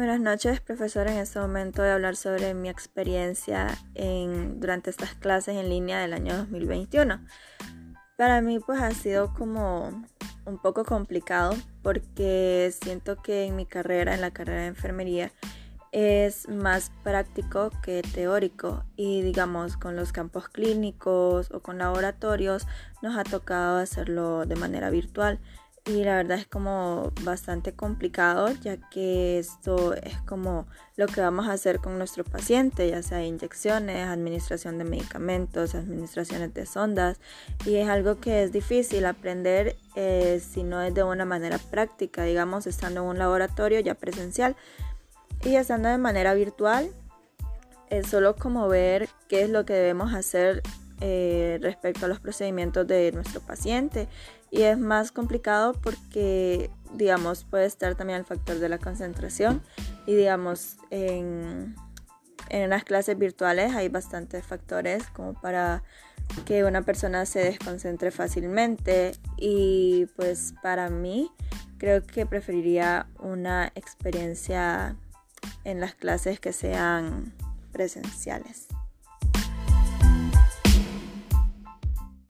Buenas noches, profesor. En este momento voy a hablar sobre mi experiencia en, durante estas clases en línea del año 2021. Para mí pues ha sido como un poco complicado porque siento que en mi carrera, en la carrera de enfermería, es más práctico que teórico y digamos con los campos clínicos o con laboratorios nos ha tocado hacerlo de manera virtual y la verdad es como bastante complicado ya que esto es como lo que vamos a hacer con nuestro paciente, ya sea inyecciones, administración de medicamentos, administraciones de sondas y es algo que es difícil aprender eh, si no es de una manera práctica, digamos estando en un laboratorio ya presencial y estando de manera virtual es solo como ver qué es lo que debemos hacer eh, respecto a los procedimientos de nuestro paciente. Y es más complicado porque digamos puede estar también el factor de la concentración. Y digamos en, en las clases virtuales hay bastantes factores como para que una persona se desconcentre fácilmente. Y pues para mí creo que preferiría una experiencia en las clases que sean presenciales.